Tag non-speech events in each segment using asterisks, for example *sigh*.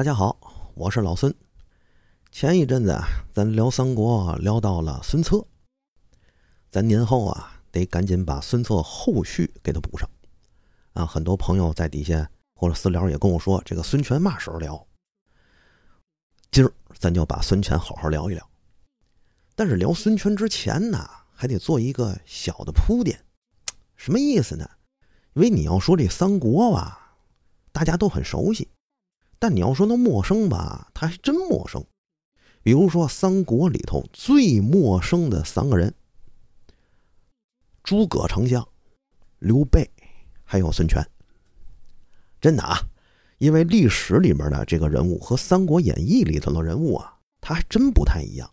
大家好，我是老孙。前一阵子啊，咱聊三国聊到了孙策，咱年后啊得赶紧把孙策后续给他补上。啊，很多朋友在底下或者私聊也跟我说，这个孙权嘛时候聊？今儿咱就把孙权好好聊一聊。但是聊孙权之前呢，还得做一个小的铺垫。什么意思呢？因为你要说这三国吧，大家都很熟悉。但你要说那陌生吧，他还真陌生。比如说三国里头最陌生的三个人：诸葛丞相、刘备，还有孙权。真的啊，因为历史里面的这个人物和《三国演义》里头的人物啊，他还真不太一样。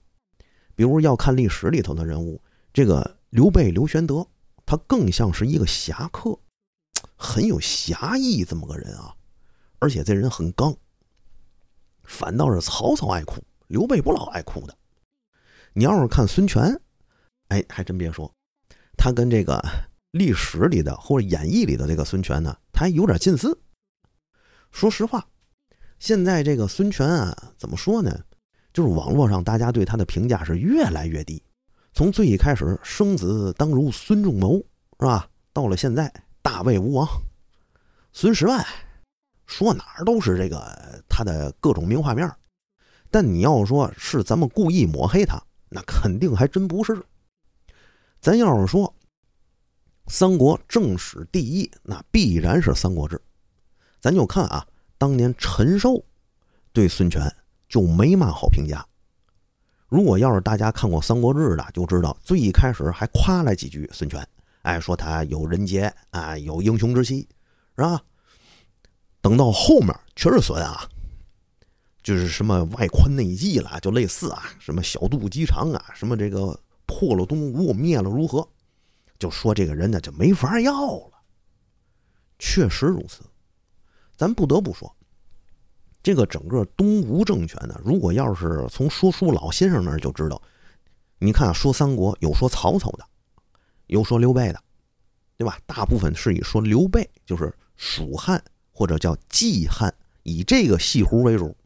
比如要看历史里头的人物，这个刘备刘玄德，他更像是一个侠客，很有侠义这么个人啊。而且这人很刚，反倒是曹操爱哭，刘备不老爱哭的。你要是看孙权，哎，还真别说，他跟这个历史里的或者演义里的这个孙权呢，他还有点近似。说实话，现在这个孙权啊，怎么说呢？就是网络上大家对他的评价是越来越低。从最一开始，生子当如孙仲谋，是吧？到了现在，大魏吴王孙十万。说哪儿都是这个他的各种名画面，但你要说是咱们故意抹黑他，那肯定还真不是。咱要是说三国正史第一，那必然是《三国志》。咱就看啊，当年陈寿对孙权就没嘛好评价。如果要是大家看过《三国志》的，就知道最一开始还夸了几句孙权，哎，说他有人杰啊，有英雄之气，是吧？等到后面全是损啊，就是什么外宽内忌了，就类似啊，什么小肚鸡肠啊，什么这个破了东吴灭了如何，就说这个人呢就没法要了。确实如此，咱不得不说，这个整个东吴政权呢，如果要是从说书老先生那儿就知道，你看说三国有说曹操的，有说刘备的，对吧？大部分是以说刘备就是蜀汉。或者叫季汉，以这个戏胡为主。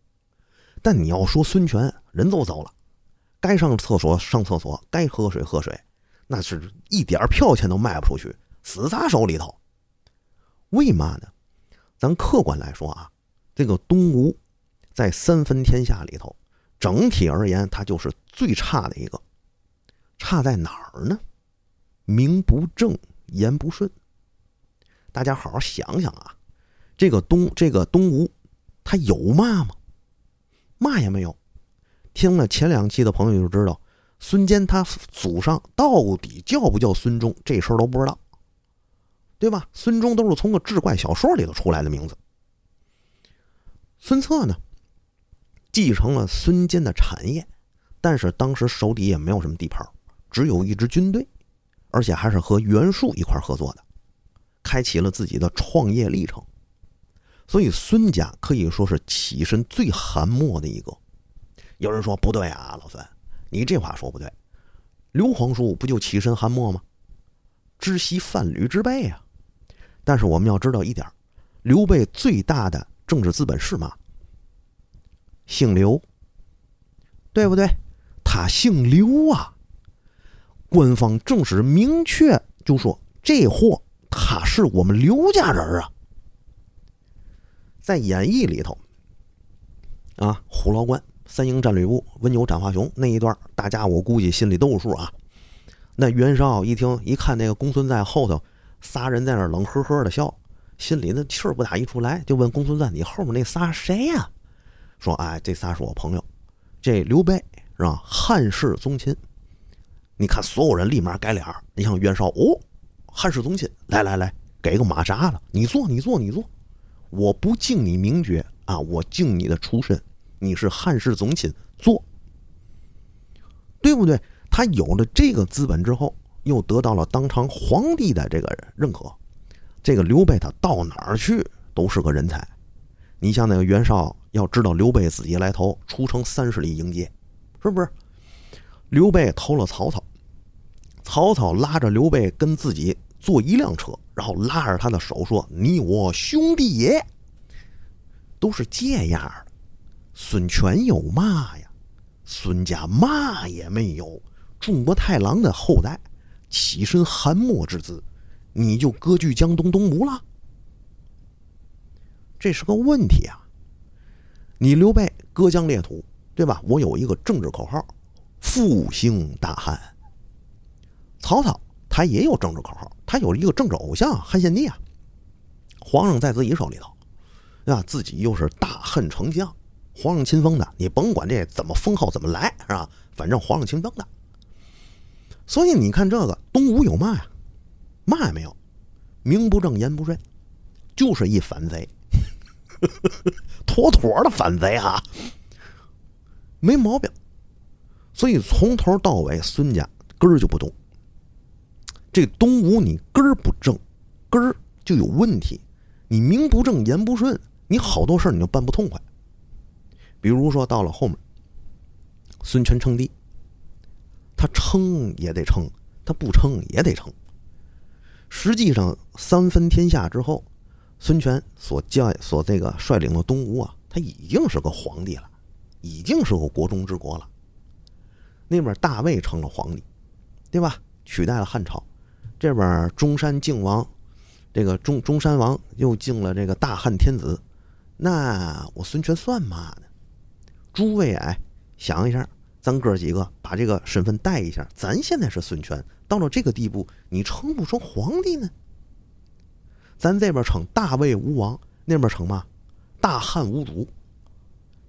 但你要说孙权，人都走了，该上厕所上厕所，该喝水喝水，那是一点票钱都卖不出去，死砸手里头。为嘛呢？咱客观来说啊，这个东吴在三分天下里头，整体而言，它就是最差的一个。差在哪儿呢？名不正言不顺。大家好好想想啊。这个东这个东吴，他有嘛吗？嘛也没有。听了前两期的朋友就知道，孙坚他祖上到底叫不叫孙忠，这事儿都不知道，对吧？孙忠都是从个志怪小说里头出来的名字。孙策呢，继承了孙坚的产业，但是当时手底也没有什么地盘，只有一支军队，而且还是和袁术一块合作的，开启了自己的创业历程。所以孙家可以说是起身最寒末的一个。有人说不对啊，老孙，你这话说不对。刘皇叔不就起身寒末吗？知悉范吕之辈啊。但是我们要知道一点，刘备最大的政治资本是嘛？姓刘，对不对？他姓刘啊。官方正式明确就说这货他是我们刘家人啊。在演义里头，啊，虎牢关三英战吕布温酒斩华雄那一段，大家我估计心里都有数啊。那袁绍一听一看那个公孙瓒后头仨人在那冷呵呵的笑，心里那气儿不打一处来，就问公孙瓒：“你后面那仨谁呀？”说：“哎，这仨是我朋友，这刘备是吧？汉室宗亲。你看，所有人立马改脸你像袁绍，哦，汉室宗亲，来来来，给个马扎子，你坐，你坐，你坐。我不敬你名爵啊，我敬你的出身，你是汉室宗亲，坐，对不对？他有了这个资本之后，又得到了当朝皇帝的这个认可，这个刘备他到哪儿去都是个人才。你像那个袁绍，要知道刘备自己来投，出城三十里迎接，是不是？刘备投了曹操，曹操拉着刘备跟自己。坐一辆车，然后拉着他的手说：“你我兄弟也。”都是这样的。孙权有嘛呀？孙家嘛也没有。中国太郎的后代，起身韩墨之子，你就割据江东东吴了？这是个问题啊！你刘备割疆裂土，对吧？我有一个政治口号：复兴大汉。曹操他也有政治口号，他有一个政治偶像汉献帝啊。皇上在自己手里头，啊，自己又是大汉丞相，皇上亲封的，你甭管这怎么封号怎么来，是吧？反正皇上亲封的。所以你看这个东吴有嘛呀？嘛也没有，名不正言不顺，就是一反贼，*laughs* 妥妥的反贼啊，没毛病。所以从头到尾，孙家根儿就不动。这东吴你根儿不正，根儿就有问题。你名不正言不顺，你好多事儿你就办不痛快。比如说到了后面，孙权称帝。他称也得称，他不称也得称。实际上，三分天下之后，孙权所教所这个率领的东吴啊，他已经是个皇帝了，已经是个国中之国了。那边大魏成了皇帝，对吧？取代了汉朝。这边中山靖王，这个中中山王又敬了这个大汉天子。那我孙权算嘛呢？诸位哎，想一下。咱哥几个把这个身份带一下，咱现在是孙权，到了这个地步，你称不称皇帝呢？咱这边称大魏吴王，那边称嘛大汉吴主，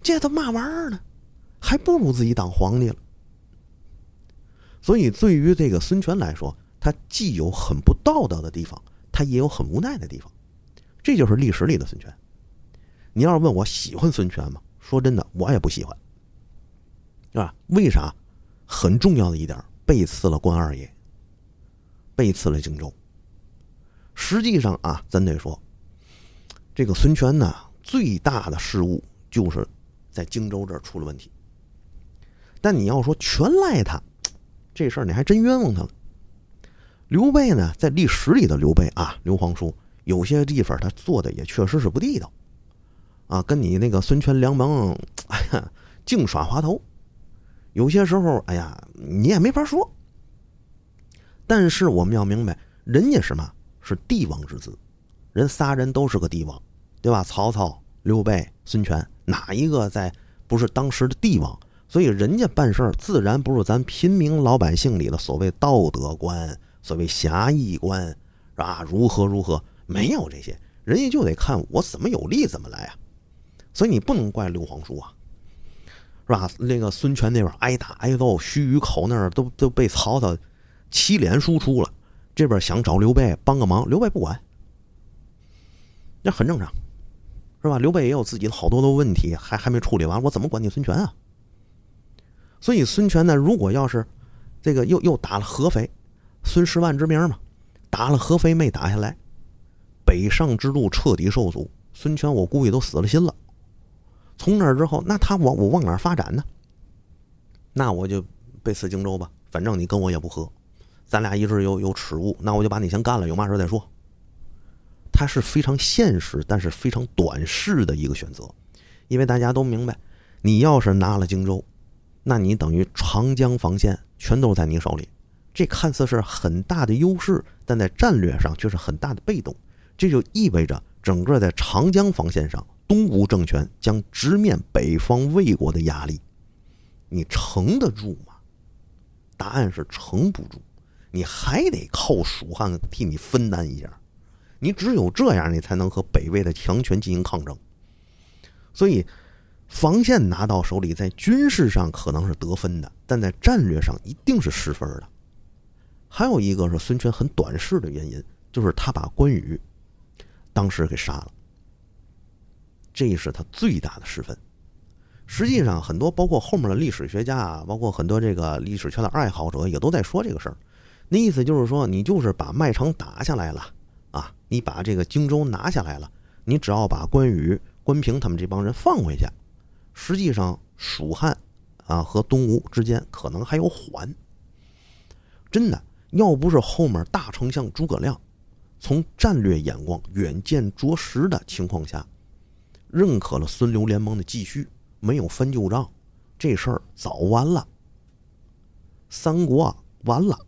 这都嘛玩意儿呢？还不如自己当皇帝了。所以，对于这个孙权来说，他既有很不道德的地方，他也有很无奈的地方。这就是历史里的孙权。你要是问我喜欢孙权吗？说真的，我也不喜欢。是吧？为啥？很重要的一点，背刺了关二爷，背刺了荆州。实际上啊，咱得说，这个孙权呢，最大的失误就是在荆州这儿出了问题。但你要说全赖他，这事儿你还真冤枉他了。刘备呢，在历史里的刘备啊，刘皇叔有些地方他做的也确实是不地道，啊，跟你那个孙权、梁蒙，*tsk* 哎呀，净耍滑头。有些时候，哎呀，你也没法说。但是我们要明白，人家什么是帝王之子，人仨人都是个帝王，对吧？曹操、刘备、孙权，哪一个在不是当时的帝王？所以人家办事儿自然不是咱平民老百姓里的所谓道德观、所谓侠义观，是吧？如何如何？没有这些，人家就得看我怎么有利怎么来啊。所以你不能怪刘皇叔啊。是吧？那个孙权那边挨打挨揍，须臾口那儿都都被曹操七连输出了。这边想找刘备帮个忙，刘备不管，那很正常，是吧？刘备也有自己的好多的问题，还还没处理完，我怎么管你孙权啊？所以孙权呢，如果要是这个又又打了合肥，孙十万之名嘛，打了合肥没打下来，北上之路彻底受阻，孙权我估计都死了心了。从那之后，那他往我往哪发展呢？那我就背刺荆州吧，反正你跟我也不和，咱俩一直有有耻辱，那我就把你先干了，有嘛事再说。他是非常现实，但是非常短视的一个选择，因为大家都明白，你要是拿了荆州，那你等于长江防线全都在你手里，这看似是很大的优势，但在战略上却是很大的被动，这就意味着整个在长江防线上。东吴政权将直面北方魏国的压力，你撑得住吗？答案是撑不住，你还得靠蜀汉替你分担一下。你只有这样，你才能和北魏的强权进行抗争。所以，防线拿到手里，在军事上可能是得分的，但在战略上一定是失分的。还有一个是孙权很短视的原因，就是他把关羽当时给杀了。这是他最大的失分。实际上，很多包括后面的历史学家啊，包括很多这个历史圈的爱好者，也都在说这个事儿。那意思就是说，你就是把麦城打下来了啊，你把这个荆州拿下来了，你只要把关羽、关平他们这帮人放回去，实际上蜀汉啊和东吴之间可能还有缓。真的，要不是后面大丞相诸葛亮从战略眼光远见卓识的情况下。认可了孙刘联盟的继续，没有翻旧账，这事儿早完了。三国啊完了，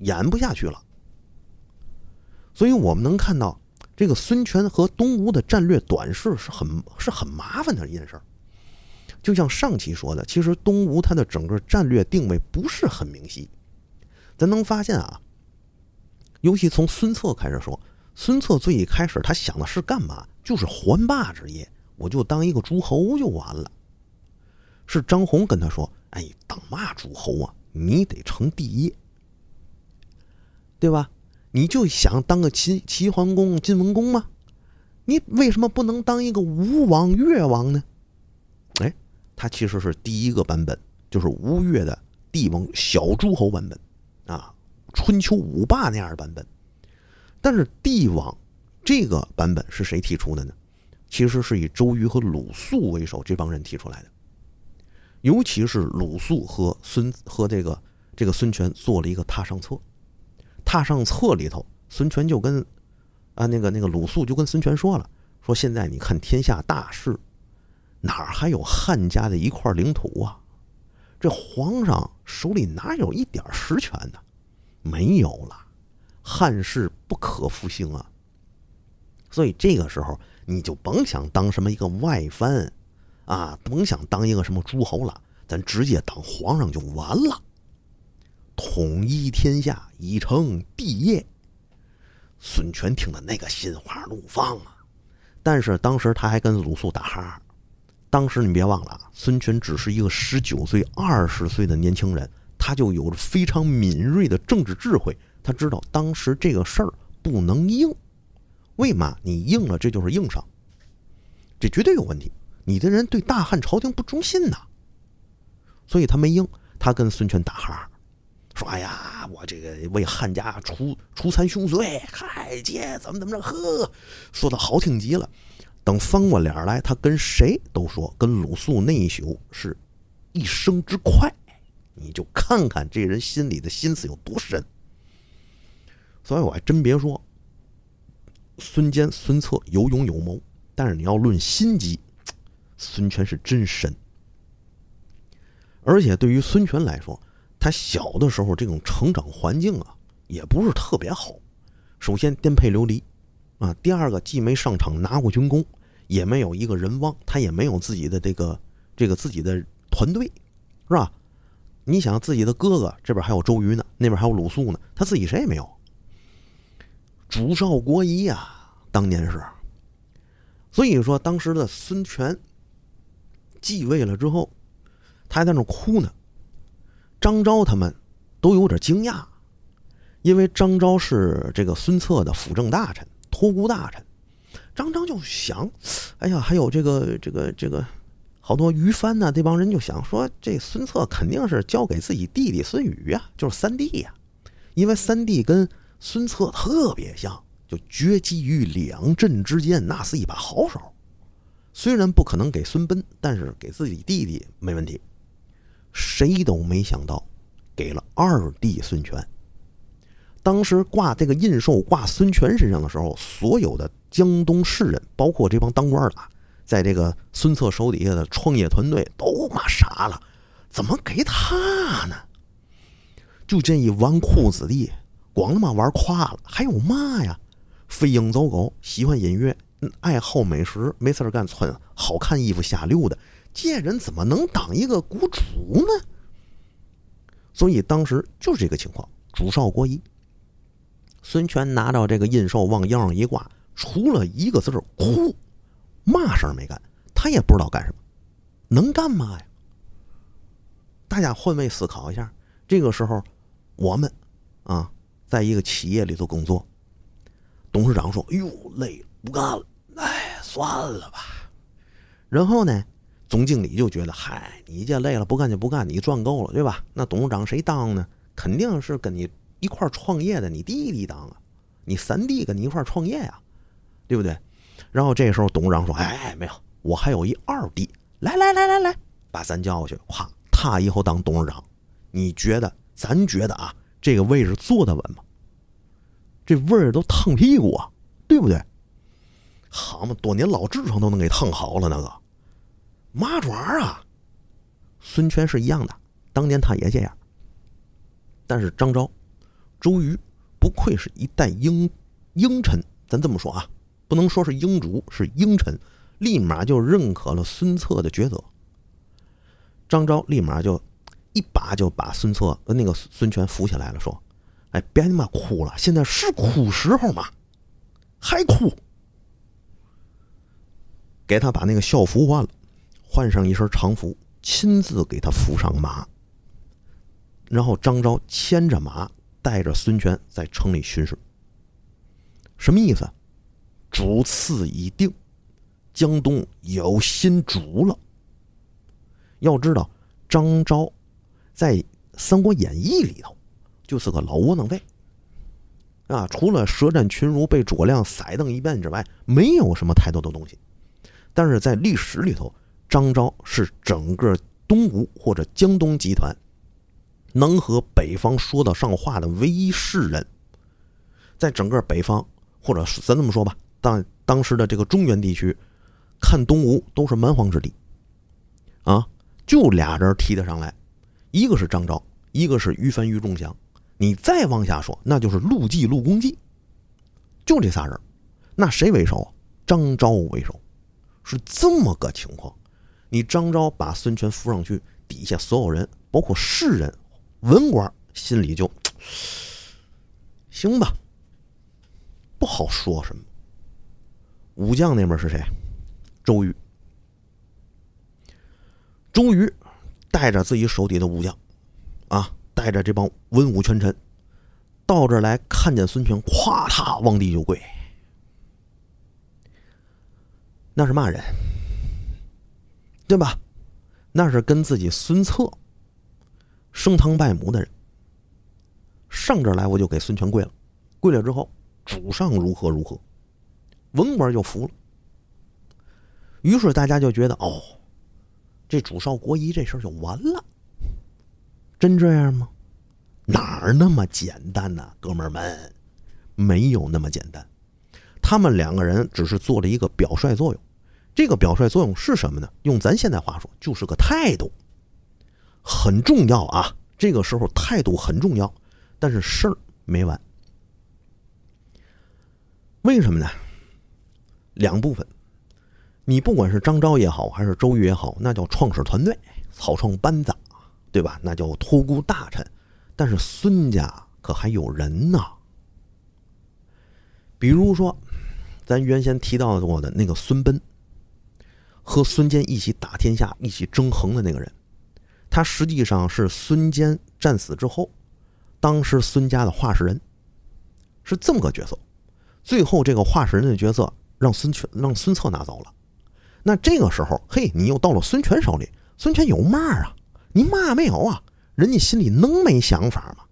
演不下去了。所以我们能看到，这个孙权和东吴的战略短视是很是很麻烦的一件事儿。就像上期说的，其实东吴它的整个战略定位不是很明晰。咱能发现啊，尤其从孙策开始说，孙策最一开始他想的是干嘛？就是还霸之业，我就当一个诸侯就完了。是张宏跟他说：“哎，当嘛诸侯啊？你得成帝业，对吧？”你就想当个齐齐桓公、晋文公吗？你为什么不能当一个吴王、越王呢？哎，他其实是第一个版本，就是吴越的帝王小诸侯版本啊，春秋五霸那样的版本。但是帝王这个版本是谁提出的呢？其实是以周瑜和鲁肃为首这帮人提出来的，尤其是鲁肃和孙和这个这个孙权做了一个《踏上策》。踏上策里头，孙权就跟啊那个那个鲁肃就跟孙权说了，说现在你看天下大势，哪还有汉家的一块领土啊？这皇上手里哪有一点实权呢？没有了，汉室不可复兴啊。所以这个时候你就甭想当什么一个外藩啊，甭想当一个什么诸侯了，咱直接当皇上就完了。统一天下，以成帝业。孙权听的那个心花怒放啊！但是当时他还跟鲁肃打哈。当时你别忘了，孙权只是一个十九岁、二十岁的年轻人，他就有着非常敏锐的政治智慧。他知道当时这个事儿不能硬，为嘛？你硬了，这就是硬伤，这绝对有问题。你的人对大汉朝廷不忠心呐，所以他没硬，他跟孙权打哈哈。说：“哎呀，我这个为汉家除除残凶罪，嗨，姐怎么怎么着？呵，说的好听极了。等翻过脸来，他跟谁都说，跟鲁肃那一宿是一生之快。你就看看这人心里的心思有多深。所以我还真别说，孙坚、孙策有勇有谋，但是你要论心机，孙权是真深。而且对于孙权来说。”他小的时候，这种成长环境啊，也不是特别好。首先颠沛流离，啊，第二个既没上场拿过军功，也没有一个人望，他也没有自己的这个这个自己的团队，是吧？你想自己的哥哥这边还有周瑜呢，那边还有鲁肃呢，他自己谁也没有。主少国疑呀，当年是。所以说，当时的孙权继位了之后，他还在那哭呢。张昭他们都有点惊讶，因为张昭是这个孙策的辅政大臣、托孤大臣。张张就想：“哎呀，还有这个、这个、这个，好多于藩呢，这帮人就想说，这孙策肯定是交给自己弟弟孙宇呀，就是三弟呀。因为三弟跟孙策特别像，就绝迹于两镇之间，那是一把好手。虽然不可能给孙奔，但是给自己弟弟没问题。”谁都没想到，给了二弟孙权。当时挂这个印绶挂孙权身上的时候，所有的江东士人，包括这帮当官的，在这个孙策手底下的创业团队，都骂傻了：怎么给他呢？就这一纨绔子弟，光他妈玩垮了，还有嘛呀？飞鹰走狗，喜欢音乐，爱好美食，没事干，穿好看衣服瞎溜达。这人怎么能当一个国主呢？所以当时就是这个情况，主少国疑。孙权拿到这个印绶往腰上一挂，除了一个字儿哭，嘛事儿没干，他也不知道干什么，能干嘛呀？大家换位思考一下，这个时候我们啊，在一个企业里头工作，董事长说：“哎呦，累，不干了，哎，算了吧。”然后呢？总经理就觉得，嗨，你这累了不干就不干，你赚够了，对吧？那董事长谁当呢？肯定是跟你一块创业的你弟弟当啊，你三弟跟你一块创业呀，对不对？然后这时候董事长说：“哎，没有，我还有一二弟，来来来来来，把咱叫过去，咵，他以后当董事长，你觉得？咱觉得啊，这个位置坐得稳吗？这味儿都烫屁股啊，对不对？好嘛，多年老痔疮都能给烫好了那个。”麻爪啊！孙权是一样的，当年他也这样。但是张昭、周瑜不愧是一代英英臣，咱这么说啊，不能说是英主，是英臣，立马就认可了孙策的抉择。张昭立马就一把就把孙策呃那个孙权扶起来了，说：“哎，别他妈哭了，现在是哭时候吗？还哭？给他把那个校服换了，换上一身长服，亲自给他扶上马。然后张昭牵着马，带着孙权在城里巡视。什么意思？主次已定，江东有新主了。”要知道，张昭在《三国演义》里头就是个老窝囊废啊，除了舌战群儒被诸葛亮塞瞪一遍之外，没有什么太多的东西。但是在历史里头，张昭是整个东吴或者江东集团能和北方说得上话的唯一士人，在整个北方或者咱这么说吧，当当时的这个中原地区，看东吴都是蛮荒之地啊。就俩人提得上来，一个是张昭，一个是于翻、于仲祥。你再往下说，那就是陆绩、陆公绩。就这仨人，那谁为首？张昭为首，是这么个情况。你张昭把孙权扶上去，底下所有人，包括士人、文官，心里就 *tsk* 行吧，不好说什么。武将那边是谁？周瑜。周瑜带着自己手底的武将，啊，带着这帮文武权臣，到这儿来看见孙权，咵嚓往地就跪。那是骂人，对吧？那是跟自己孙策升堂拜母的人。上这儿来，我就给孙权跪了。跪了之后，主上如何如何，文官就服了。于是大家就觉得，哦。这主少国疑这事儿就完了，真这样吗？哪儿那么简单呢，哥们儿们？没有那么简单。他们两个人只是做了一个表率作用，这个表率作用是什么呢？用咱现在话说，就是个态度，很重要啊。这个时候态度很重要，但是事儿没完。为什么呢？两部分。你不管是张昭也好，还是周瑜也好，那叫创始团队、草创班子，对吧？那叫托孤大臣。但是孙家可还有人呢。比如说，咱原先提到过的那个孙贲，和孙坚一起打天下、一起争衡的那个人，他实际上是孙坚战死之后，当时孙家的话事人，是这么个角色。最后这个话事人的角色让孙权、让孙策拿走了。那这个时候，嘿，你又到了孙权手里，孙权有嘛啊？你嘛没有啊？人家心里能没想法吗？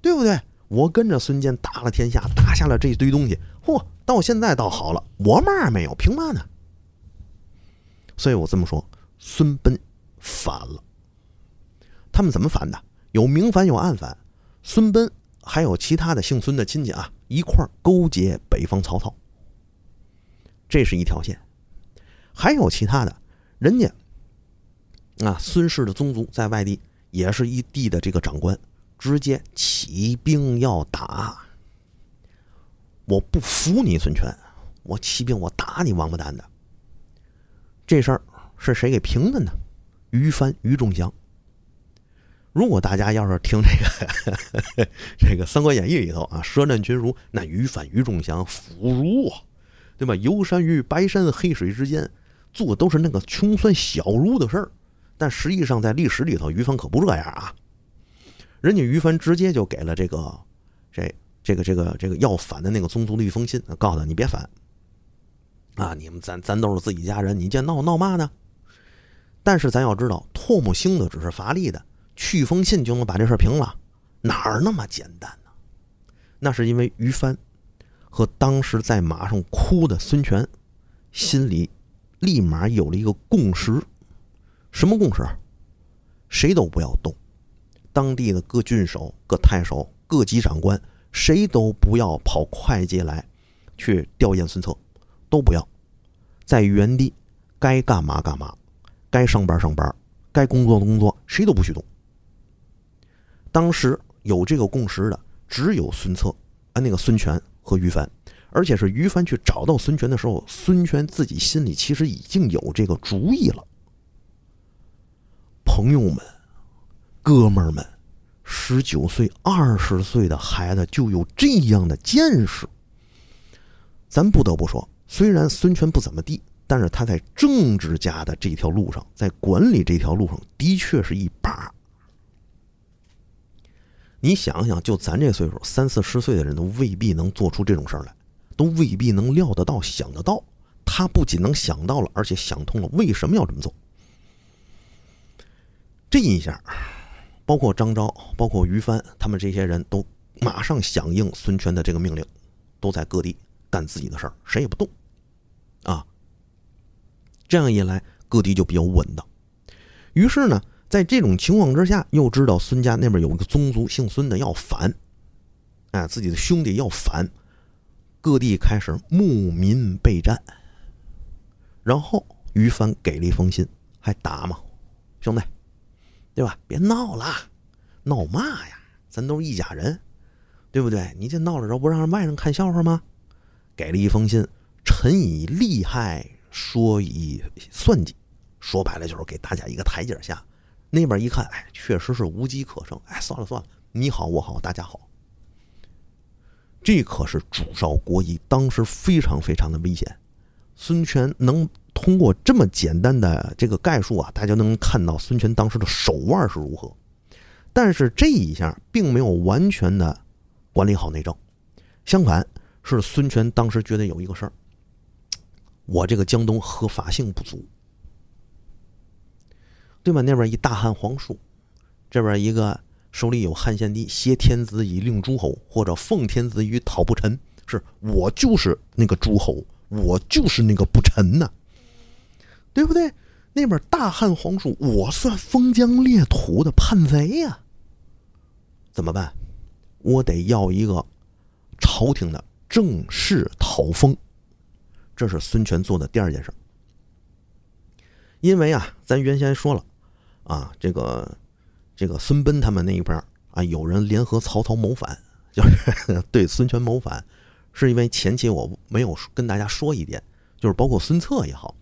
对不对？我跟着孙坚打了天下，打下了这一堆东西，嚯，到现在倒好了，我嘛没有，凭嘛呢？所以我这么说，孙奔反了。他们怎么反的？有明反，有暗反。孙奔还有其他的姓孙的亲戚啊，一块勾结北方曹操。这是一条线。还有其他的，人家啊，孙氏的宗族在外地也是一地的这个长官，直接起兵要打。我不服你孙权，我起兵我打你王八蛋的。这事儿是谁给平的呢？于翻、于仲祥。如果大家要是听这个 *laughs* 这个《三国演义》里头啊，舌战群儒，那于翻、于仲祥腐儒啊，对吧？游山于白山黑水之间。做都是那个穷酸小儒的事儿，但实际上在历史里头，于凡可不这样啊。人家于凡直接就给了这个这这个这个这个要反的那个宗族的一封信，告诉他你别反啊，你们咱咱都是自己家人，你这闹闹嘛呢？但是咱要知道，唾沫星子只是乏力的，去封信就能把这事平了，哪儿那么简单呢？那是因为于帆和当时在马上哭的孙权心里。立马有了一个共识，什么共识？谁都不要动，当地的各郡守、各太守、各级长官，谁都不要跑会稽来去吊唁孙策，都不要，在原地该干嘛干嘛，该上班上班，该工作工作，谁都不许动。当时有这个共识的只有孙策，啊，那个孙权和于帆，而且是于帆去找到孙权的时候，孙权自己心里其实已经有这个主意了。朋友们，哥们儿们，十九岁、二十岁的孩子就有这样的见识，咱不得不说，虽然孙权不怎么地，但是他在政治家的这条路上，在管理这条路上的确是一把。你想想，就咱这岁数，三四十岁的人都未必能做出这种事儿来，都未必能料得到、想得到。他不仅能想到了，而且想通了为什么要这么做。这一下，包括张昭、包括于帆，他们这些人都马上响应孙权的这个命令，都在各地干自己的事儿，谁也不动。啊，这样一来，各地就比较稳当。于是呢。在这种情况之下，又知道孙家那边有一个宗族姓孙的要反，哎，自己的兄弟要反，各地开始牧民备战。然后于凡给了一封信，还打嘛，兄弟，对吧？别闹了，闹嘛呀？咱都是一家人，对不对？你这闹了之后，不让外人看笑话吗？给了一封信，臣以利害，说以算计，说白了就是给大家一个台阶下。那边一看，哎，确实是无机可乘。哎，算了算了，你好我好大家好。这可是主少国疑，当时非常非常的危险。孙权能通过这么简单的这个概述啊，大家能看到孙权当时的手腕是如何。但是这一下并没有完全的管理好内政，相反是孙权当时觉得有一个事儿，我这个江东合法性不足。对吧？那边一大汉皇叔，这边一个手里有汉献帝挟天子以令诸侯，或者奉天子以讨不臣，是我就是那个诸侯，我就是那个不臣呐，对不对？那边大汉皇叔，我算封疆裂土的叛贼呀，怎么办？我得要一个朝廷的正式讨封，这是孙权做的第二件事。因为啊，咱原先说了。啊，这个，这个孙奔他们那一边啊，有人联合曹操谋反，就是 *laughs* 对孙权谋反，是因为前期我没有跟大家说一点，就是包括孙策也好，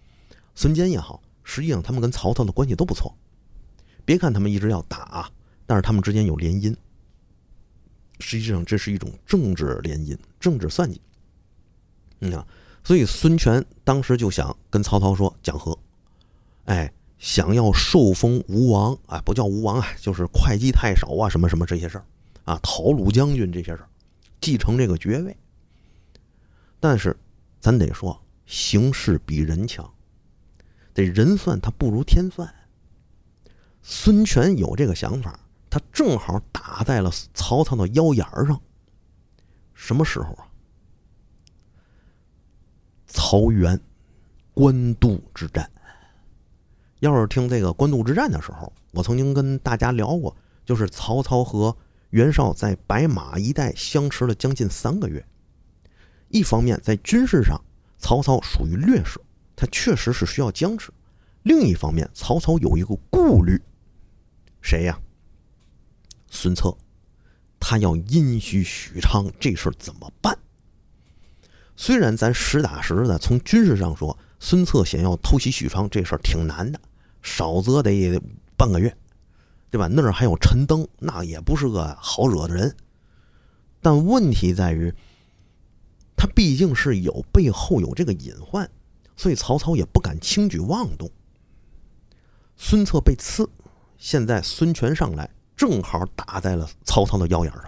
孙坚也好，实际上他们跟曹操的关系都不错。别看他们一直要打，但是他们之间有联姻，实际上这是一种政治联姻、政治算计。你看，所以孙权当时就想跟曹操说讲和，哎。想要受封吴王啊，不叫吴王啊，就是会稽太守啊，什么什么这些事儿啊，讨鲁将军这些事儿，继承这个爵位。但是，咱得说，形势比人强，这人算他不如天算。孙权有这个想法，他正好打在了曹操的腰眼儿上。什么时候啊？曹元官渡之战。要是听这个官渡之战的时候，我曾经跟大家聊过，就是曹操和袁绍在白马一带相持了将近三个月。一方面在军事上，曹操属于劣势，他确实是需要僵持；另一方面，曹操有一个顾虑，谁呀？孙策，他要阴虚许昌，这事怎么办？虽然咱实打实的从军事上说，孙策想要偷袭许昌这事儿挺难的。少则得半个月，对吧？那儿还有陈登，那也不是个好惹的人。但问题在于，他毕竟是有背后有这个隐患，所以曹操也不敢轻举妄动。孙策被刺，现在孙权上来，正好打在了曹操的腰眼上。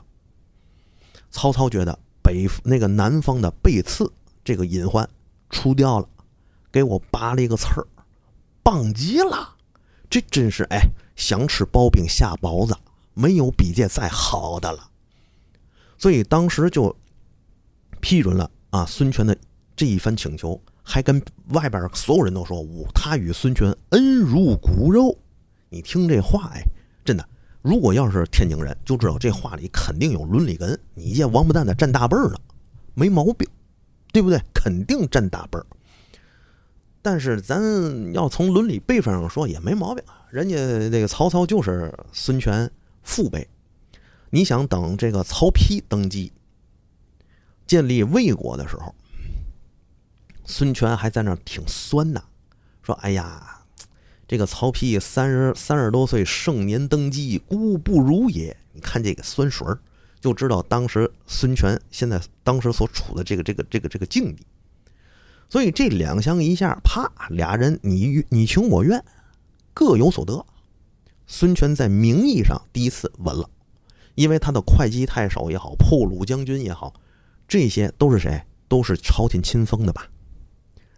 曹操觉得北那个南方的被刺这个隐患除掉了，给我拔了一个刺儿。棒极了，这真是哎，想吃薄饼下包子，没有比这再好的了。所以当时就批准了啊孙权的这一番请求，还跟外边所有人都说，他与孙权恩如骨肉。你听这话哎，真的，如果要是天津人，就知道这话里肯定有伦理根。你这王八蛋的占大辈儿呢，没毛病，对不对？肯定占大辈儿。但是咱要从伦理辈分上说也没毛病，人家这个曹操就是孙权父辈。你想等这个曹丕登基建立魏国的时候，孙权还在那挺酸呐，说：“哎呀。”这个曹丕三十三十多岁盛年登基，孤不如也。你看这个酸水就知道当时孙权现在当时所处的这个这个这个这个境地。所以这两相一下，啪，俩人你你情我愿，各有所得。孙权在名义上第一次稳了，因为他的会稽太守也好，破虏将军也好，这些都是谁？都是朝廷亲封的吧？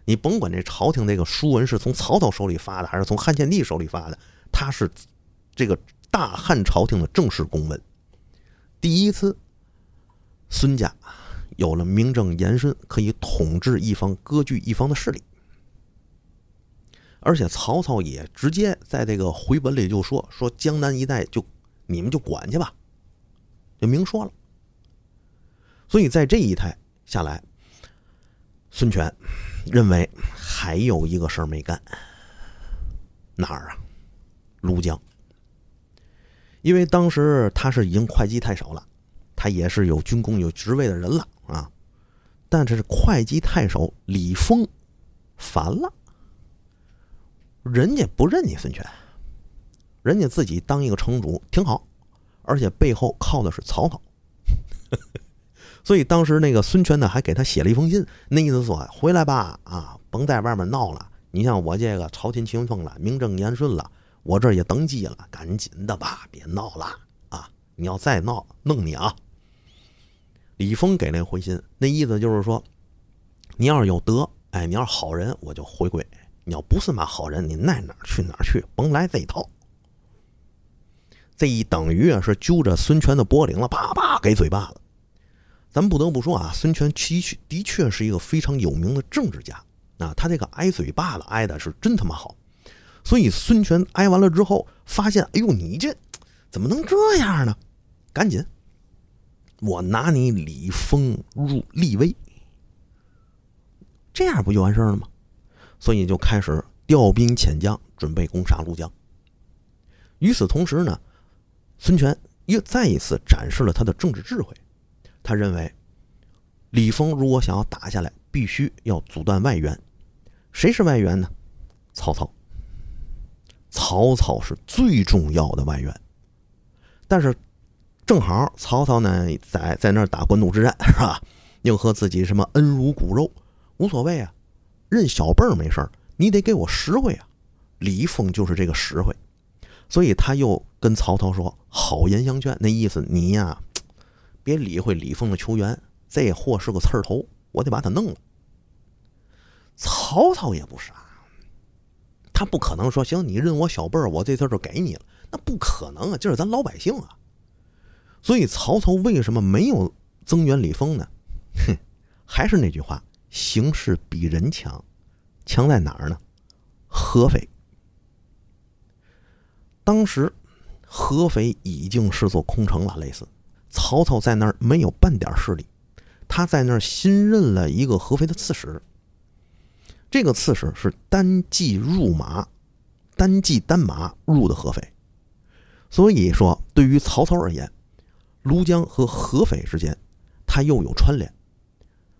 你甭管这朝廷这个书文是从曹操手里发的，还是从汉献帝手里发的，他是这个大汉朝廷的正式公文。第一次，孙家有了名正言顺可以统治一方、割据一方的势力，而且曹操也直接在这个回文里就说：“说江南一带就你们就管去吧，就明说了。”所以在这一台下来，孙权。认为还有一个事儿没干，哪儿啊？庐江。因为当时他是已经会稽太守了，他也是有军功有职位的人了啊。但是会稽太守李丰烦了，人家不认你孙权，人家自己当一个城主挺好，而且背后靠的是曹操。*laughs* 所以当时那个孙权呢，还给他写了一封信，那意思说：“回来吧，啊，甭在外面闹了。你像我这个朝廷亲封了，名正言顺了，我这也登基了，赶紧的吧，别闹了啊！你要再闹，弄你啊！”李丰给那回信，那意思就是说：“你要是有德，哎，你要是好人，我就回归；你要不是嘛好人，你爱哪儿去哪儿去，甭来这一套。”这一等于啊，是揪着孙权的脖领了，啪啪给嘴巴子。咱不得不说啊，孙权的确的确是一个非常有名的政治家啊，他这个挨嘴巴子挨的是真他妈好。所以孙权挨完了之后，发现哎呦，你这怎么能这样呢？赶紧，我拿你李丰入立威，这样不就完事了吗？所以就开始调兵遣将，准备攻杀庐江。与此同时呢，孙权又再一次展示了他的政治智慧。他认为，李丰如果想要打下来，必须要阻断外援。谁是外援呢？曹操。曹操是最重要的外援。但是，正好曹操呢在在那儿打官渡之战，*laughs* 是吧？又和自己什么恩如骨肉，无所谓啊，认小辈儿没事儿，你得给我实惠啊。李丰就是这个实惠，所以他又跟曹操说：“好言相劝，那意思你呀。”别理会李峰的求援，这货是个刺儿头，我得把他弄了。曹操也不傻，他不可能说行，你认我小辈儿，我这次就给你了，那不可能啊！就是咱老百姓啊。所以曹操为什么没有增援李丰呢？哼，还是那句话，形势比人强，强在哪儿呢？合肥。当时合肥已经是座空城了，类似。曹操在那儿没有半点势力，他在那儿新任了一个合肥的刺史。这个刺史是单骑入马，单骑单马入的合肥。所以说，对于曹操而言，庐江和合肥之间，他又有串联。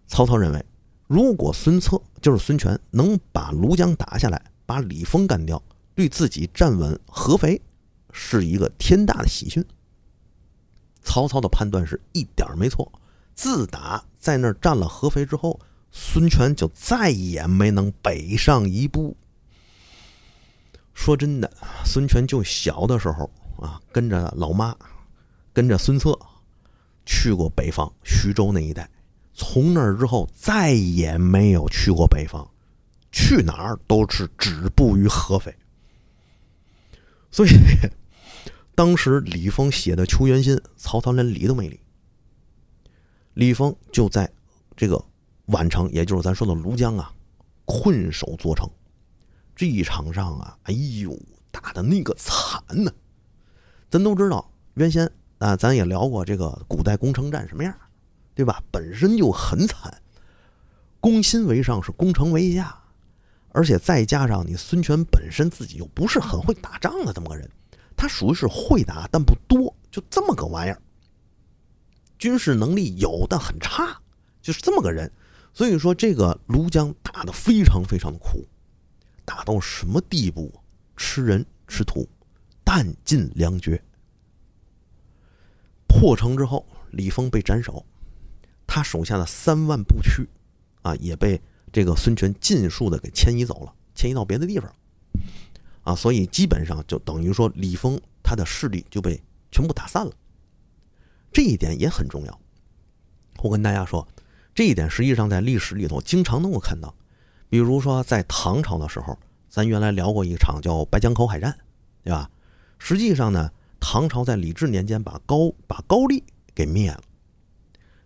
曹操认为，如果孙策就是孙权能把庐江打下来，把李丰干掉，对自己站稳合肥是一个天大的喜讯。曹操的判断是一点没错。自打在那儿占了合肥之后，孙权就再也没能北上一步。说真的，孙权就小的时候啊，跟着老妈，跟着孙策去过北方徐州那一带。从那儿之后，再也没有去过北方，去哪儿都是止步于合肥。所以。*laughs* 当时李丰写的求援信，曹操连理都没理。李丰就在这个宛城，也就是咱说的庐江啊，困守作城。这一场仗啊，哎呦，打的那个惨呐！咱都知道，原先啊，咱也聊过这个古代攻城战什么样，对吧？本身就很惨，攻心为上，是攻城为下，而且再加上你孙权本身自己又不是很会打仗的这么个人，他属于是会打但不多，就这么个玩意儿。军事能力有但很差，就是这么个人。所以说，这个庐江打得非常非常的苦，打到什么地步？吃人吃土，弹尽粮绝。破城之后，李丰被斩首，他手下的三万步驱，啊，也被这个孙权尽数的给迁移走了，迁移到别的地方，啊，所以基本上就等于说李丰他的势力就被全部打散了。这一点也很重要，我跟大家说，这一点实际上在历史里头经常能够看到，比如说在唐朝的时候，咱原来聊过一场叫白江口海战，对吧？实际上呢。唐朝在李治年间把高把高丽给灭了。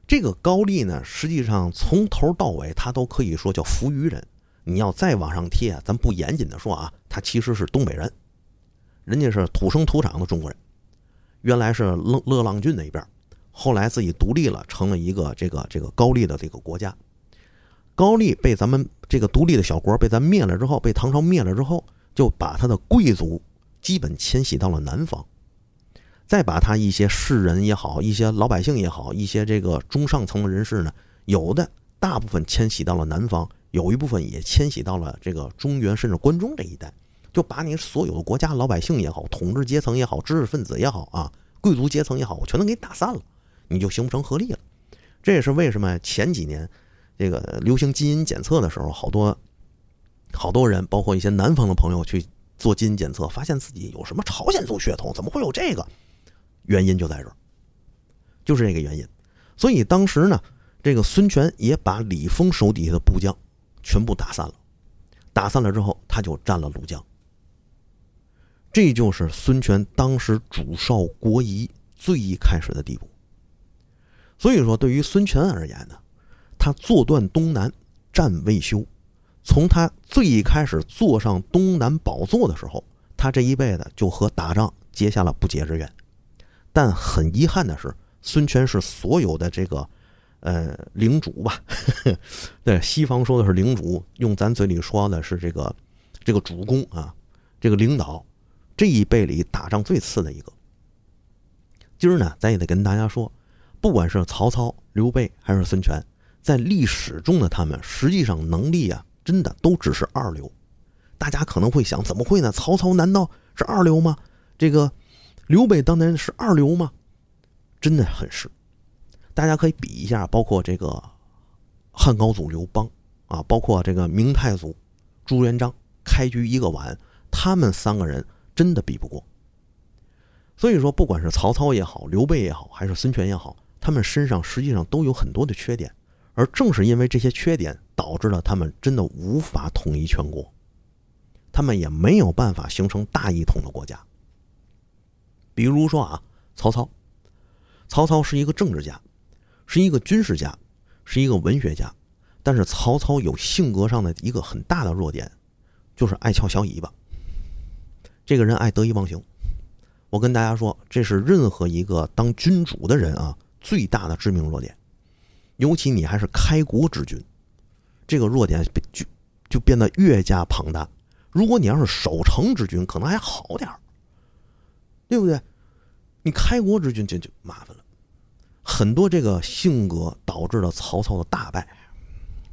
这个高丽呢，实际上从头到尾他都可以说叫扶余人。你要再往上贴啊，咱不严谨的说啊，他其实是东北人，人家是土生土长的中国人，原来是乐乐浪郡那边，后来自己独立了，成了一个这个这个高丽的这个国家。高丽被咱们这个独立的小国被咱灭了之后，被唐朝灭了之后，就把他的贵族基本迁徙到了南方。再把他一些士人也好，一些老百姓也好，一些这个中上层的人士呢，有的大部分迁徙到了南方，有一部分也迁徙到了这个中原甚至关中这一带，就把你所有的国家老百姓也好，统治阶层也好，知识分子也好啊，贵族阶层也好，我全都给你打散了，你就形不成合力了。这也是为什么前几年这个流行基因检测的时候，好多好多人，包括一些南方的朋友去做基因检测，发现自己有什么朝鲜族血统，怎么会有这个？原因就在这儿，就是这个原因，所以当时呢，这个孙权也把李丰手底下的部将全部打散了，打散了之后，他就占了庐江。这就是孙权当时主少国疑最一开始的地步。所以说，对于孙权而言呢，他坐断东南，战未休。从他最一开始坐上东南宝座的时候，他这一辈子就和打仗结下了不解之缘。但很遗憾的是，孙权是所有的这个，呃，领主吧？*laughs* 对，西方说的是领主，用咱嘴里说的是这个，这个主公啊，这个领导这一辈里打仗最次的一个。今儿呢，咱也得跟大家说，不管是曹操、刘备还是孙权，在历史中的他们，实际上能力啊，真的都只是二流。大家可能会想，怎么会呢？曹操难道是二流吗？这个。刘备当年是二流吗？真的很是，大家可以比一下，包括这个汉高祖刘邦啊，包括这个明太祖朱元璋，开局一个碗，他们三个人真的比不过。所以说，不管是曹操也好，刘备也好，还是孙权也好，他们身上实际上都有很多的缺点，而正是因为这些缺点，导致了他们真的无法统一全国，他们也没有办法形成大一统的国家。比如说啊，曹操，曹操是一个政治家，是一个军事家，是一个文学家，但是曹操有性格上的一个很大的弱点，就是爱翘小尾巴。这个人爱得意忘形。我跟大家说，这是任何一个当君主的人啊最大的致命弱点，尤其你还是开国之君，这个弱点就就变得越加庞大。如果你要是守城之君，可能还好点儿。对不对？你开国之君就就麻烦了，很多这个性格导致了曹操的大败。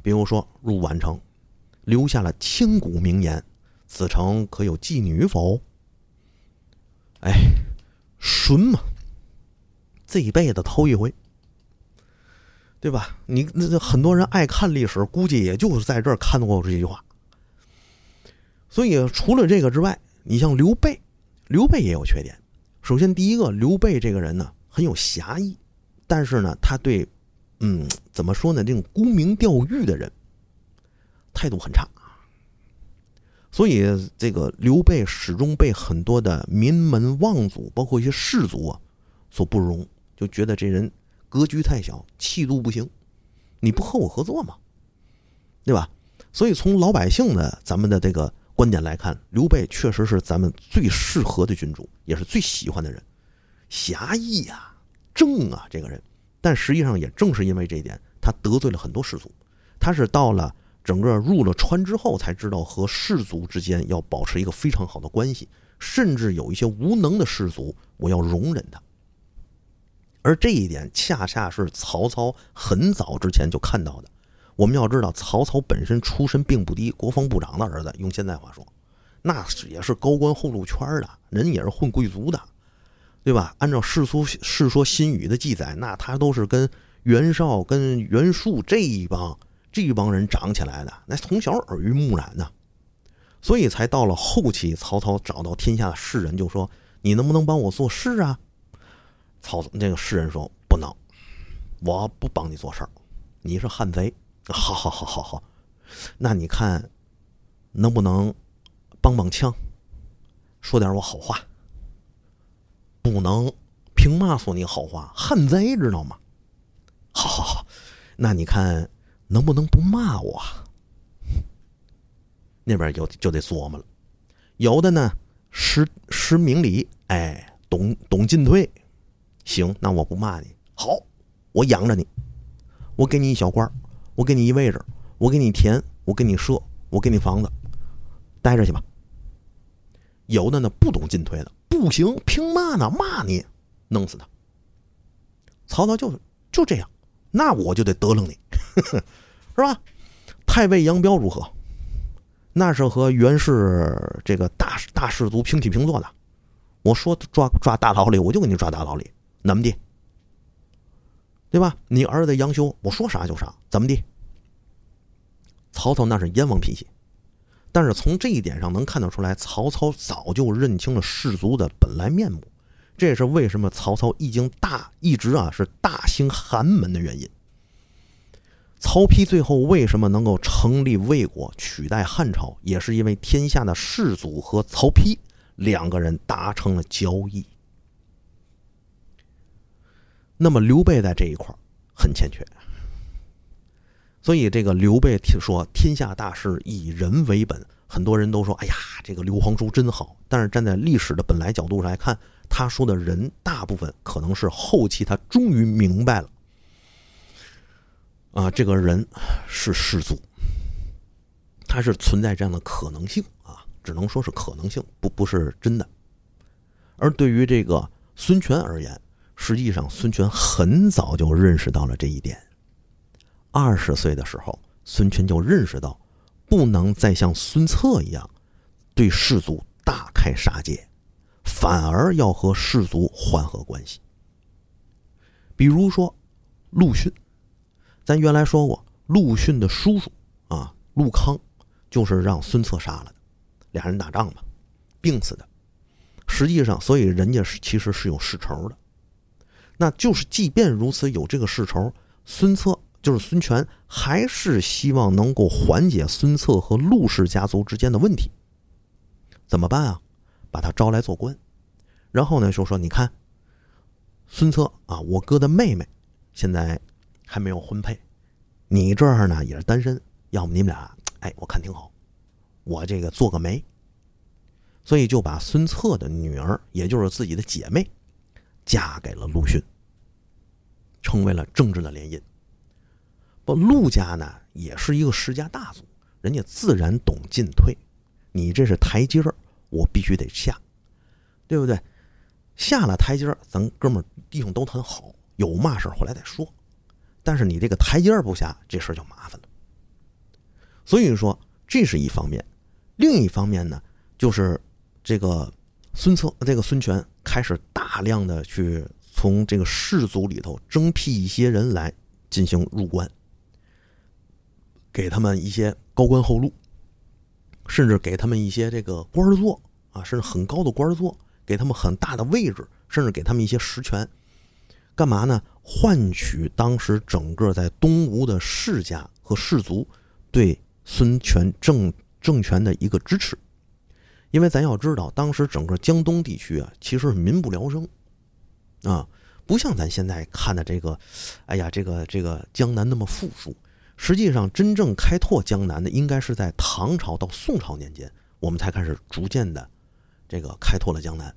比如说入宛城，留下了千古名言：“此城可有妓女否？”哎，纯嘛，这一辈子头一回，对吧？你那很多人爱看历史，估计也就是在这儿看到过这句话。所以除了这个之外，你像刘备，刘备也有缺点。首先，第一个，刘备这个人呢很有侠义，但是呢，他对，嗯，怎么说呢？这种沽名钓誉的人，态度很差。所以，这个刘备始终被很多的名门望族，包括一些士族啊，所不容，就觉得这人格局太小，气度不行，你不和我合作嘛，对吧？所以，从老百姓的咱们的这个。观点来看，刘备确实是咱们最适合的君主，也是最喜欢的人，侠义啊，正啊，这个人。但实际上也正是因为这一点，他得罪了很多士族。他是到了整个入了川之后，才知道和士族之间要保持一个非常好的关系，甚至有一些无能的士族，我要容忍他。而这一点，恰恰是曹操很早之前就看到的。我们要知道，曹操本身出身并不低，国防部长的儿子，用现在话说，那是也是高官厚禄圈的人，也是混贵族的，对吧？按照《世书世说新语》的记载，那他都是跟袁绍、跟袁术这一帮这一帮人长起来的，那从小耳濡目染呢，所以才到了后期，曹操找到天下的士人，就说：“你能不能帮我做事啊？”曹那个士人说：“不能，我不帮你做事儿，你是汉贼。”好好好好好，那你看能不能帮帮腔，说点我好话？不能，凭嘛说你好话？汉贼知道吗？好好好，那你看能不能不骂我？那边就就得琢磨了。有的呢，识识明理，哎，懂懂进退。行，那我不骂你。好，我养着你，我给你一小官儿。我给你一位置，我给你田，我给你舍，我给你房子，待着去吧。有的呢不懂进退的，不行，凭嘛呢？骂你，弄死他。曹操就就这样，那我就得得楞你，*laughs* 是吧？太尉杨彪如何？那是和袁氏这个大大氏族平起平坐的。我说抓抓大牢里，我就给你抓大牢里，怎么地？对吧？你儿子杨修，我说啥就啥，怎么地？曹操那是阎王脾气，但是从这一点上能看得出来，曹操早就认清了士族的本来面目。这也是为什么曹操一经大一直啊是大兴寒门的原因。曹丕最后为什么能够成立魏国，取代汉朝，也是因为天下的士族和曹丕两个人达成了交易。那么刘备在这一块很欠缺，所以这个刘备听说“天下大事以人为本”，很多人都说：“哎呀，这个刘皇叔真好。”但是站在历史的本来角度上来看，他说的人大部分可能是后期他终于明白了，啊，这个人是士族，他是存在这样的可能性啊，只能说是可能性，不不是真的。而对于这个孙权而言，实际上，孙权很早就认识到了这一点。二十岁的时候，孙权就认识到，不能再像孙策一样，对士族大开杀戒，反而要和士族缓和关系。比如说，陆逊，咱原来说过，陆逊的叔叔啊，陆康，就是让孙策杀了的，俩人打仗嘛，病死的。实际上，所以人家是其实是有世仇的。那就是，即便如此，有这个世仇，孙策就是孙权，还是希望能够缓解孙策和陆氏家族之间的问题。怎么办啊？把他招来做官，然后呢，就说：“你看，孙策啊，我哥的妹妹现在还没有婚配，你这儿呢也是单身，要么你们俩，哎，我看挺好，我这个做个媒。”所以就把孙策的女儿，也就是自己的姐妹。嫁给了陆逊，成为了政治的联姻。不，陆家呢也是一个世家大族，人家自然懂进退。你这是台阶儿，我必须得下，对不对？下了台阶儿，咱哥们弟兄都很好，有嘛事儿回来再说。但是你这个台阶儿不下，这事儿就麻烦了。所以说，这是一方面。另一方面呢，就是这个孙策，这个孙权。开始大量的去从这个士族里头征辟一些人来进行入关，给他们一些高官厚禄，甚至给他们一些这个官儿做啊，甚至很高的官儿做，给他们很大的位置，甚至给他们一些实权，干嘛呢？换取当时整个在东吴的世家和士族对孙权政政权的一个支持。因为咱要知道，当时整个江东地区啊，其实民不聊生，啊，不像咱现在看的这个，哎呀，这个这个江南那么富庶。实际上，真正开拓江南的，应该是在唐朝到宋朝年间，我们才开始逐渐的这个开拓了江南。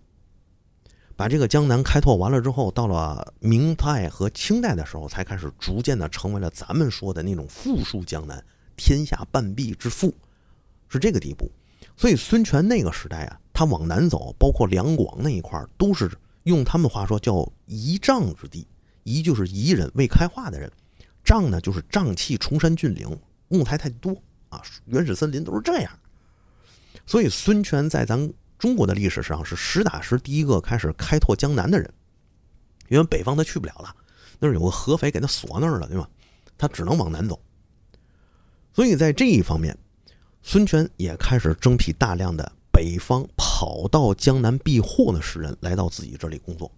把这个江南开拓完了之后，到了明代和清代的时候，才开始逐渐的成为了咱们说的那种富庶江南，天下半壁之富，是这个地步。所以孙权那个时代啊，他往南走，包括两广那一块儿都是用他们话说叫仪仗之地。夷就是夷人，未开化的人；瘴呢就是瘴气崇山峻岭，木材太多啊，原始森林都是这样。所以孙权在咱中国的历史上是实打实第一个开始开拓江南的人，因为北方他去不了了，那儿有个合肥给他锁那儿了，对吧？他只能往南走。所以在这一方面，孙权也开始征辟大量的北方跑到江南避祸的士人来到自己这里工作。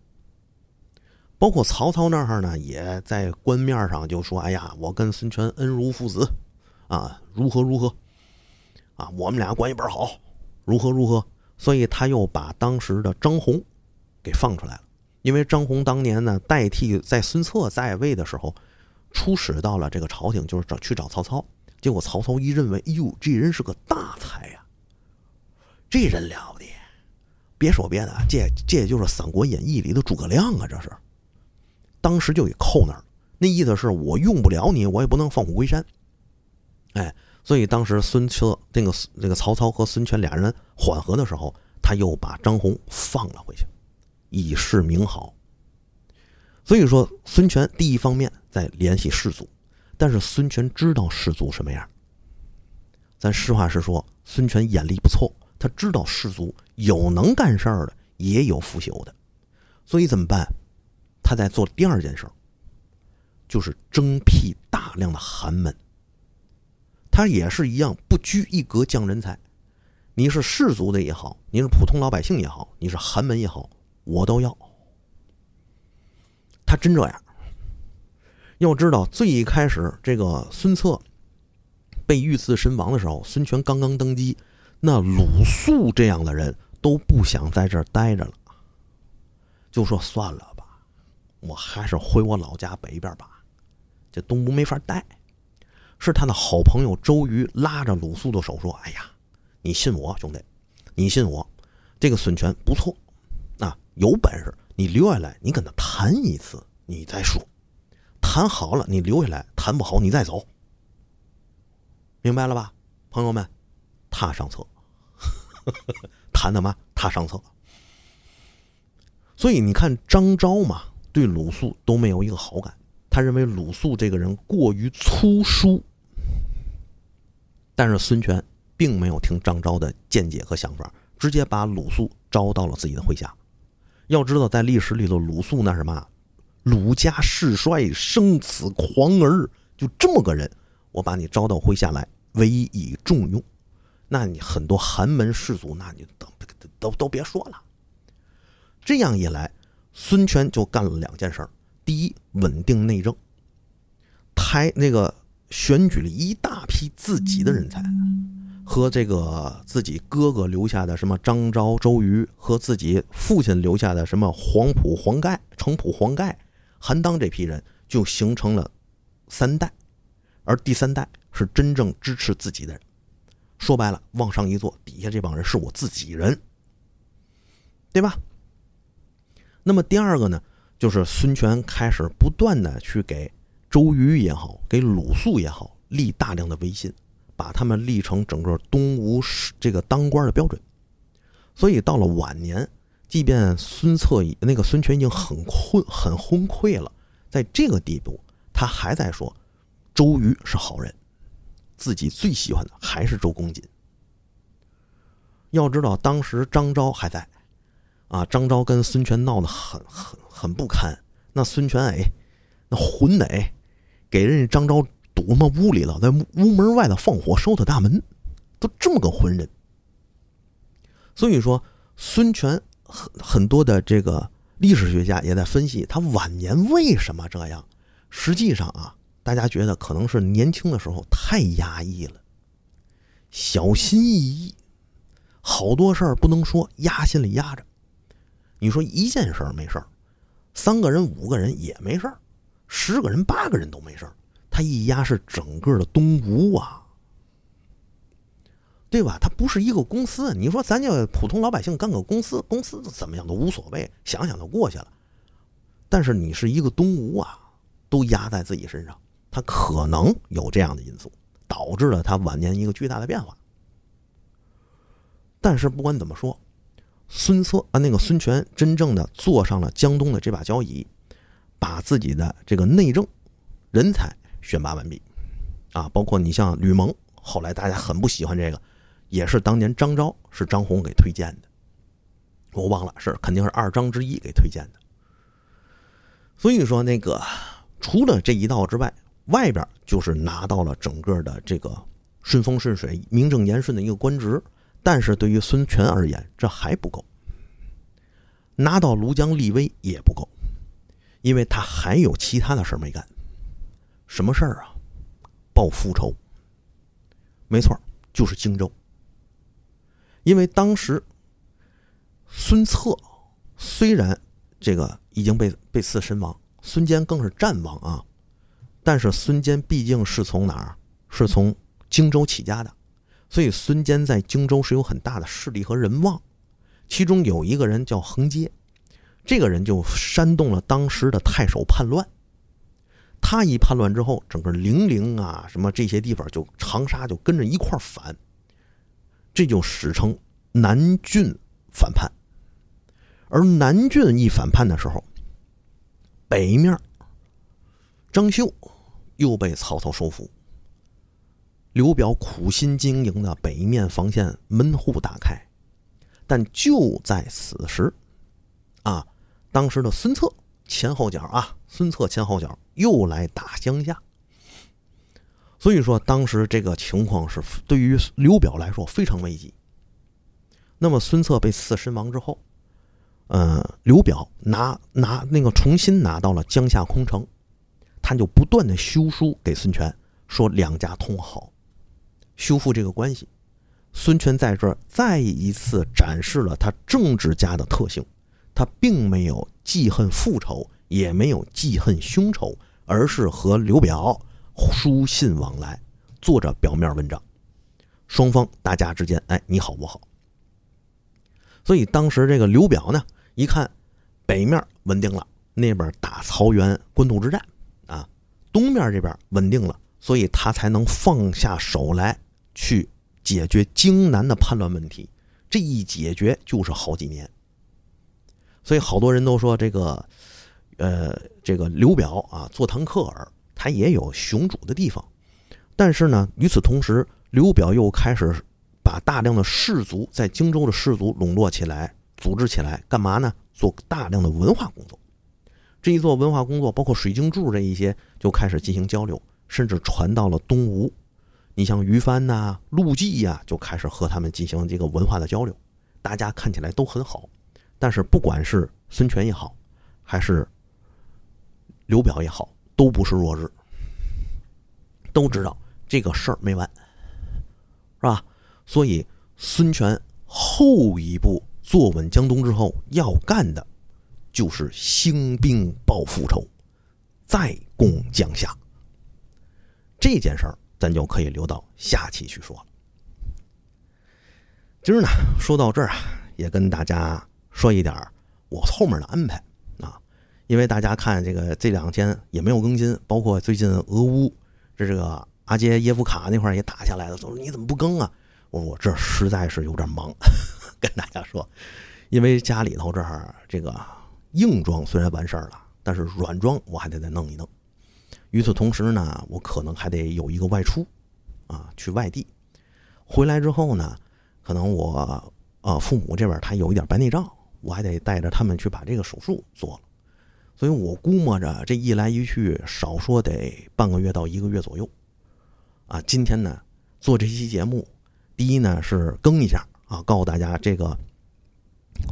包括曹操那儿呢，也在官面上就说：“哎呀，我跟孙权恩如父子，啊，如何如何，啊，我们俩关系倍儿好，如何如何。”所以他又把当时的张宏给放出来了，因为张宏当年呢代替在孙策在位的时候，出使到了这个朝廷，就是找去找曹操。结果曹操一认为，哎呦，这人是个大才呀，这人了不得，别说别的，这这就是《三国演义》里的诸葛亮啊，这是。当时就给扣那儿，那意思是我用不了你，我也不能放虎归山。哎，所以当时孙策那个那个曹操和孙权俩人缓和的时候，他又把张宏放了回去，以示明好。所以说，孙权第一方面在联系士族，但是孙权知道士族什么样。咱实话实说，孙权眼力不错，他知道士族有能干事儿的，也有腐朽的，所以怎么办？他在做第二件事就是征辟大量的寒门。他也是一样，不拘一格降人才。你是士族的也好，你是普通老百姓也好，你是寒门也好，我都要。他真这样。要知道，最一开始这个孙策被遇刺身亡的时候，孙权刚刚登基，那鲁肃这样的人都不想在这儿待着了，就说算了吧。我还是回我老家北边吧，这东吴没法待。是他的好朋友周瑜拉着鲁肃的手说：“哎呀，你信我，兄弟，你信我，这个孙权不错，啊，有本事你留下来，你跟他谈一次，你再说。谈好了，你留下来；谈不好，你再走。明白了吧，朋友们？他上策，*laughs* 谈的嘛，他上策。所以你看张昭嘛。”对鲁肃都没有一个好感，他认为鲁肃这个人过于粗疏。但是孙权并没有听张昭的见解和想法，直接把鲁肃招到了自己的麾下。要知道，在历史里头，鲁肃那什么，鲁家世衰，生此狂儿，就这么个人，我把你招到麾下来，委以重用，那你很多寒门士族，那你都都都别说了。这样一来。孙权就干了两件事第一，稳定内政，抬那个选举了一大批自己的人才，和这个自己哥哥留下的什么张昭、周瑜，和自己父亲留下的什么黄埔、黄盖、程普、黄盖、韩当这批人，就形成了三代，而第三代是真正支持自己的人。说白了，往上一坐，底下这帮人是我自己人，对吧？那么第二个呢，就是孙权开始不断的去给周瑜也好，给鲁肃也好立大量的威信，把他们立成整个东吴这个当官的标准。所以到了晚年，即便孙策已那个孙权已经很困很昏溃了，在这个地步，他还在说周瑜是好人，自己最喜欢的还是周公瑾。要知道，当时张昭还在。啊，张昭跟孙权闹得很很很不堪。那孙权哎，那混的哎，给人家张昭堵他妈屋里了，在屋门外头放火烧他大门，都这么个混人。所以说，孙权很很多的这个历史学家也在分析他晚年为什么这样。实际上啊，大家觉得可能是年轻的时候太压抑了，小心翼翼，好多事儿不能说，压心里压着。你说一件事儿没事儿，三个人、五个人也没事儿，十个人、八个人都没事儿。他一压是整个的东吴啊，对吧？他不是一个公司。你说咱就普通老百姓干个公司，公司怎么样都无所谓，想想就过去了。但是你是一个东吴啊，都压在自己身上，他可能有这样的因素。导致了他晚年一个巨大的变化。但是不管怎么说，孙策啊，那个孙权真正的坐上了江东的这把交椅，把自己的这个内政、人才选拔完毕，啊，包括你像吕蒙，后来大家很不喜欢这个，也是当年张昭是张宏给推荐的，我忘了是肯定是二张之一给推荐的。所以说那个除了这一道之外，外边就是拿到了整个的这个顺风顺水、名正言顺的一个官职。但是对于孙权而言，这还不够。拿到庐江立威也不够，因为他还有其他的事没干。什么事儿啊？报复仇。没错，就是荆州。因为当时孙策虽然这个已经被被刺身亡，孙坚更是战亡啊，但是孙坚毕竟是从哪儿？是从荆州起家的。所以孙坚在荆州是有很大的势力和人望，其中有一个人叫横阶，这个人就煽动了当时的太守叛乱。他一叛乱之后，整个零陵啊什么这些地方就长沙就跟着一块反，这就史称南郡反叛。而南郡一反叛的时候，北面张绣又被曹操收服。刘表苦心经营的北面防线门户打开，但就在此时，啊，当时的孙策前后脚啊，孙策前后脚又来打江夏。所以说，当时这个情况是对于刘表来说非常危急。那么，孙策被刺身亡之后，呃，刘表拿拿那个重新拿到了江夏空城，他就不断的修书给孙权，说两家通好。修复这个关系，孙权在这再一次展示了他政治家的特性。他并没有记恨复仇，也没有记恨凶仇，而是和刘表书信往来，做着表面文章。双方大家之间，哎，你好我好。所以当时这个刘表呢，一看北面稳定了，那边打曹原官渡之战啊，东面这边稳定了，所以他才能放下手来。去解决荆南的叛乱问题，这一解决就是好几年。所以好多人都说这个，呃，这个刘表啊，坐堂克尔，他也有雄主的地方。但是呢，与此同时，刘表又开始把大量的士族在荆州的士族笼络起来，组织起来，干嘛呢？做大量的文化工作。这一做文化工作，包括水晶柱这一些，就开始进行交流，甚至传到了东吴。你像于帆呐、陆绩呀，就开始和他们进行这个文化的交流，大家看起来都很好。但是不管是孙权也好，还是刘表也好，都不是弱智，都知道这个事儿没完，是吧？所以孙权后一步坐稳江东之后要干的，就是兴兵报复仇，再攻江夏。这件事儿。咱就可以留到下期去说了。今儿呢，说到这儿啊，也跟大家说一点我后面的安排，因为大家看这个这两天也没有更新，包括最近俄乌这这个阿杰耶夫卡那块也打下来了，说你怎么不更啊？我我这实在是有点忙，*laughs* 跟大家说，因为家里头这儿这个硬装虽然完事儿了，但是软装我还得再弄一弄。与此同时呢，我可能还得有一个外出，啊，去外地，回来之后呢，可能我啊父母这边他有一点白内障，我还得带着他们去把这个手术做了，所以我估摸着这一来一去，少说得半个月到一个月左右，啊，今天呢做这期节目，第一呢是更一下啊，告诉大家这个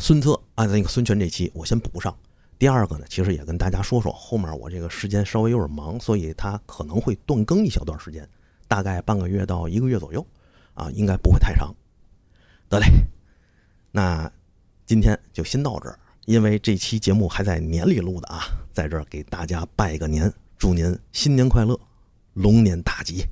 孙策啊那个孙权这期我先补上。第二个呢，其实也跟大家说说，后面我这个时间稍微有点忙，所以它可能会断更一小段时间，大概半个月到一个月左右，啊，应该不会太长。得嘞，那今天就先到这儿，因为这期节目还在年里录的啊，在这儿给大家拜个年，祝您新年快乐，龙年大吉。